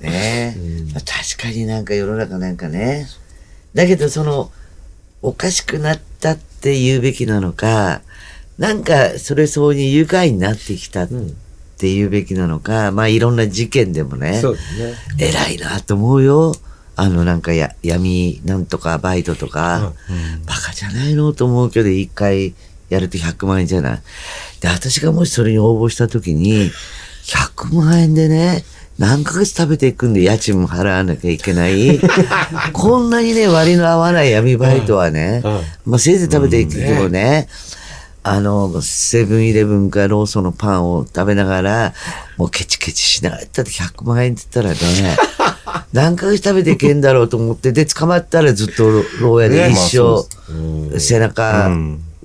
ねえ、確かになんか世の中なんかね。だけどその、おかしくなったって言うべきなのか、なんかそれそうに愉快になってきたって言うべきなのか、まあいろんな事件でもね、そうですね。偉いなと思うよ。あのなんかや闇なんとかバイトとか、バカじゃないのと思うけど、一回やると100万円じゃない。で、私がもしそれに応募した時に、100万円でね、何ヶ月食べていくんで家賃も払わなきゃいけない。こんなにね、割の合わない闇バイトはね、まあせいぜい食べていくけどね、あの、セブンイレブンかローソンのパンを食べながら、もうケチケチしながら、だって100万円って言ったらね、何ヶ月食べていけんだろうと思って、で、捕まったらずっと牢屋で一生、背中、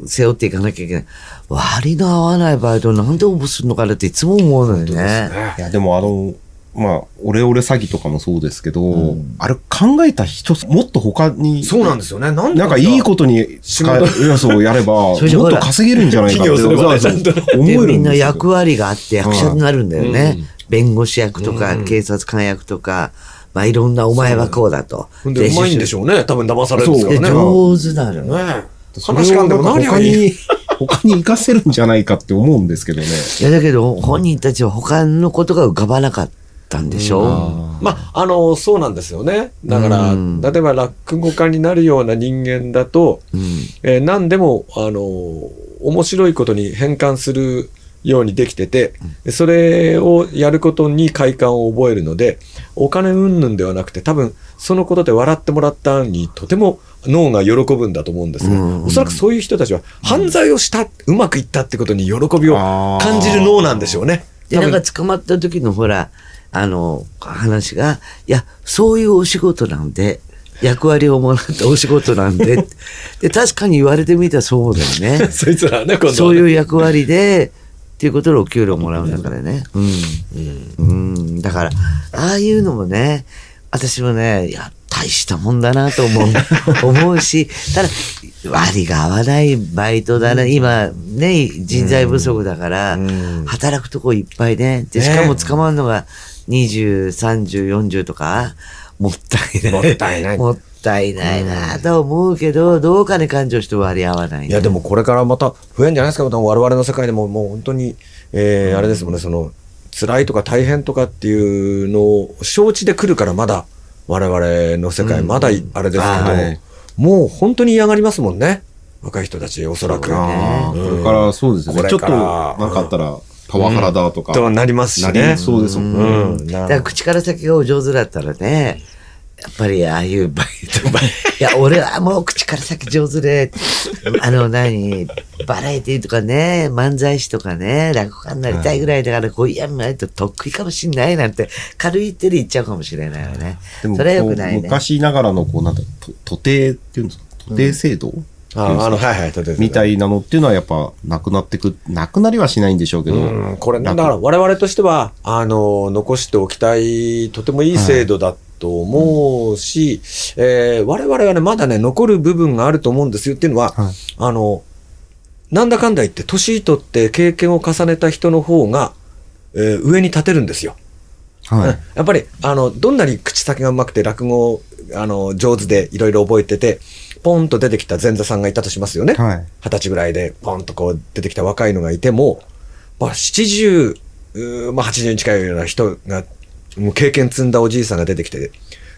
背負っていかなきゃいけない。割の合わないバイトなんで応募するのかなっていつも思うのよね。いや、でもあの、まあ、オレオレ詐欺とかもそうですけど、あれ考えた人、もっと他に、そうなんですよね。なんでなんかいいことに使え、いや、そうやれば、もっと稼げるんじゃないかって思えで、みんな役割があって役者になるんだよね。弁護士役とか、警察官役とか、まあいろんなお前はこうだと。うまいんでしょ。ょうね。多分騙されるんですかで、らね。上手なのよ。ねそれをなんか他に、他に活かせるんじゃないかって思うんですけどね。いや、だけど、本人たちは他のことが浮かばなかったんでしょまあ、あの、そうなんですよね。だから、うん例えば落語家になるような人間だと、うん。えー何でも、あの、面白いことに変換するようにできてて、でそれをやることに快感を覚えるので、お金云々ではなくて、多分、そのことで笑ってもらったにとても脳が喜ぶんだと思うんですが、うんおそらくそういう人たちは犯罪をした、うまくいったってことに喜びを感じる脳なんでしょうね。で、なんか捕まった時のほら、あの、話が、いや、そういうお仕事なんで、役割をもらったお仕事なんで。で、確かに言われてみたらそうだよね。そいつらね、今度はねそういう役割で、っていうことでお給料もらうんだからね。うん。うん。だから、ああいうのもね、私もね、いや、大したもんだなと思う、思うし、ただ、割が合わないバイトだな。今、ね、人材不足だから、働くとこいっぱいね。で、しかも捕まるのが20、30、40とか、もったいない。もったいないもったいないなと思うけど、どうかね感情して割り合わない、ね。いや、でもこれからまた増えんじゃないですか、また我々の世界でももう本当に、えーあれですもんね、その、辛いとか大変とかっていうのを承知で来るからまだ我々の世界、まだいあれですけど、はいもう本当に嫌がりますもんね。若い人たち、おそらく。ああ、これからそうですね。これちょっと、なんかあったら、パワハラだとか。となりますしなねり。そうですもんね。うん。なだから口から先がお上手だったらね、やっぱりああいうバイト、バイいや、俺はもう口から先上手で、あの何、バラエティとかね、漫才師とかね、落語家になりたいぐらいだから、こういうやんないと得意かもしんないなんて、軽い手で言っちゃうかもしれないよね。でもそれはよくないね。昔ながらの、こう、なんだ、と徒弟っていうんですか？徒弟制度、ああの、はいはい、とてもみたいなのっていうのはやっぱ、なくなってく、なくなりはしないんでしょうけど。うん、これ、だ楽から我々としては、あの、残しておきたい、とてもいい制度だと思うし、えー我々はね、まだね、残る部分があると思うんですよっていうのは、はいあの、なんだかんだ言って、年取って経験を重ねた人の方が、えー上に立てるんですよ。はい。やっぱり、あの、どんなに口先がうまくて落語、あの、上手でいろいろ覚えてて、ポンと出てきた前座さんがいたとしますよね。はい。二十歳ぐらいでポンとこう出てきた若いのがいても、まあ、70、うーまあ、80に近いような人が、もう経験積んだおじいさんが出てきて、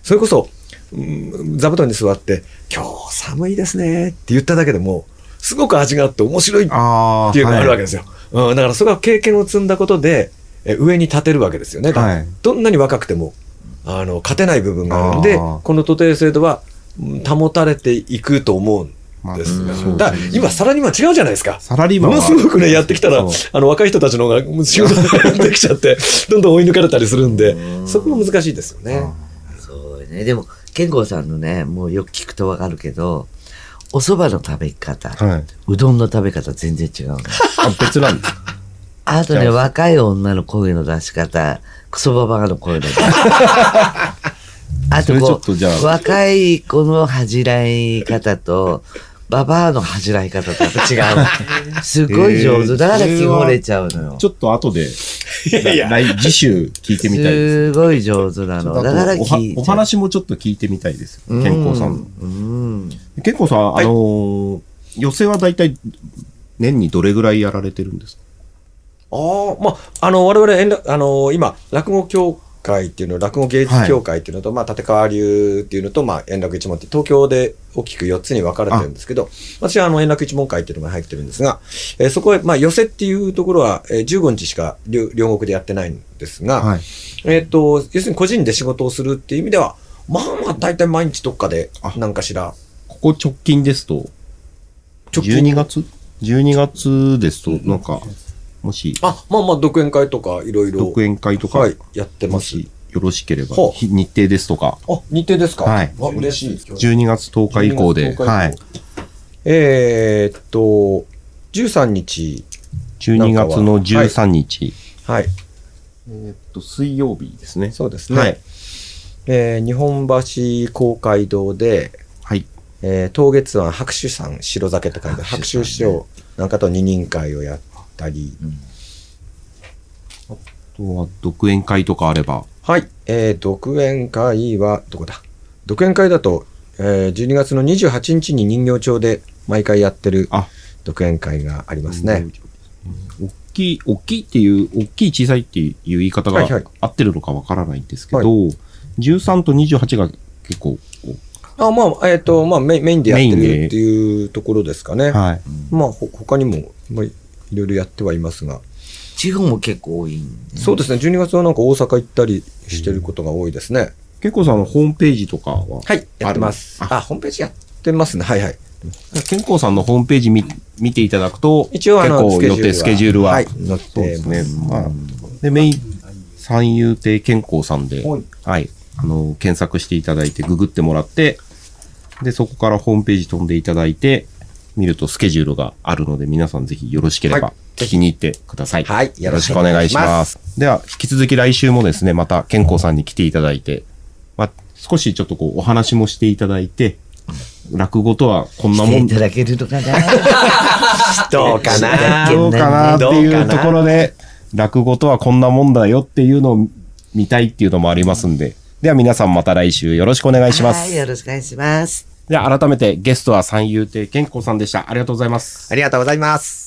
それこそ、うん座布団に座って、今日寒いですねって言っただけでも、すごく味があって面白いっ。ていうのがあるわけでですよ。うん、だからそれは経験を積んだことで、え上に立てるわけですよね。はいどんなに若くても、あの、勝てない部分があるんで、この徒弟制度はうん保たれていくと思うんですが。まあだから今、さらには違うじゃないですか。サラリーマンはものすごくね、やってきたら、あの、若い人たちの方が仕事ができちゃって、どんどん追い抜かれたりするんで、そこが難しいですよね。そうね。でも、健吾さんのね、もうよく聞くとわかるけど、お蕎麦の食べ方、はい。うどんの食べ方全然違うの。あ、別なんです。あとね、若い女の声の出し方、クソババアの声の出し方。あとこっとじゃあう、若い子の恥じらい方と、ババアの恥じらい方とやっぱ違う。すごい上手。だから気漏れちゃうのよ。ちょっと後で、来次週聞いてみたいです。すごい上手なの。だからお話もちょっと聞いてみたいです。うん健康さんの。うん。健康さん、あのー寄席は大体年にどれぐらいやられてるんですか？ああ、まあ、あの、我々あの、今、落語協会っていうの、落語芸術協会っていうのと、まあ、立川流っていうのと、まあ、円楽一門って、東京で大きく4つに分かれてるんですけど、私はあの、円楽一門会っていうのが入ってるんですが、えーそこへ、まあ、寄せっていうところは、えー15日しか両両国でやってないんですが、はい。えっ、と、要するに個人で仕事をするっていう意味では、まあまあ、大体毎日どっかであ、何かしら、ここ直近ですと、直近？12月 ?12 月ですと、なんか、もし、あ、まあまあ、独演会とか、いろいろ、独演会とか、はい、やってます。よろしければ、ほう日日程ですとか、あ、日程ですか？はい。あ、嬉しい。12月10日以降で、12月10日以降。はい。えーっと、13日、12月の13日、は。い、えーっと、水曜日ですね。そうですね。はい。えー日本橋公会堂で、はい。えー、当月庵白秋さん白酒って書いて、白白秋さんね。秋師匠なんかと二人会をやったり、あとは、独演会とかあれば、はい、えー、独演会は、どこだ？独演会だと、えー、12月の28日に人形町で毎回やってるあ、独演会がありますね。大きい、大きいっていう、大きい小さいっていう言い方がはいはい。合ってるのかわからないんですけど、は13と28が結構、こあまあ、えっ、と、まあメイン、メインでやってるっていうところですかね。うはい。まあ、ほ他にも、まあ、いろいろやってはいますが。地方も結構多いんでそうですね、12月はなんか大阪行ったりしてることが多いですね。結構さんのホームページとかは、はい、やってます。ああホームページやってますね。はいはい。健康さんのホームページ見見ていただくと、一応あの、結構予定、スケジュールは、はい、載ってそうですねまあ、で、メイン、三遊亭健康さんで、はいはい、あの、検索していただいて、ググってもらって、で、そこからホームページ飛んでいただいて、見るとスケジュールがあるので、皆さんぜひよろしければはい聞きに行ってください。はいよろしくお願いします。では、引き続き来週もですね、また健康さんに来ていただいて、まあ、少しちょっとこう、お話もしていただいて、落語とはこんなもんいただけるのかな？どうかな？どうかなっていううところで、落語とはこんなもんだよっていうのを見たいっていうのもありますんで。では皆さんまた来週よろしくお願いしまはい、す。よろしくお願いします。では改めてゲストは三遊亭健子さんでした。ありがとうございます。ありがとうございます。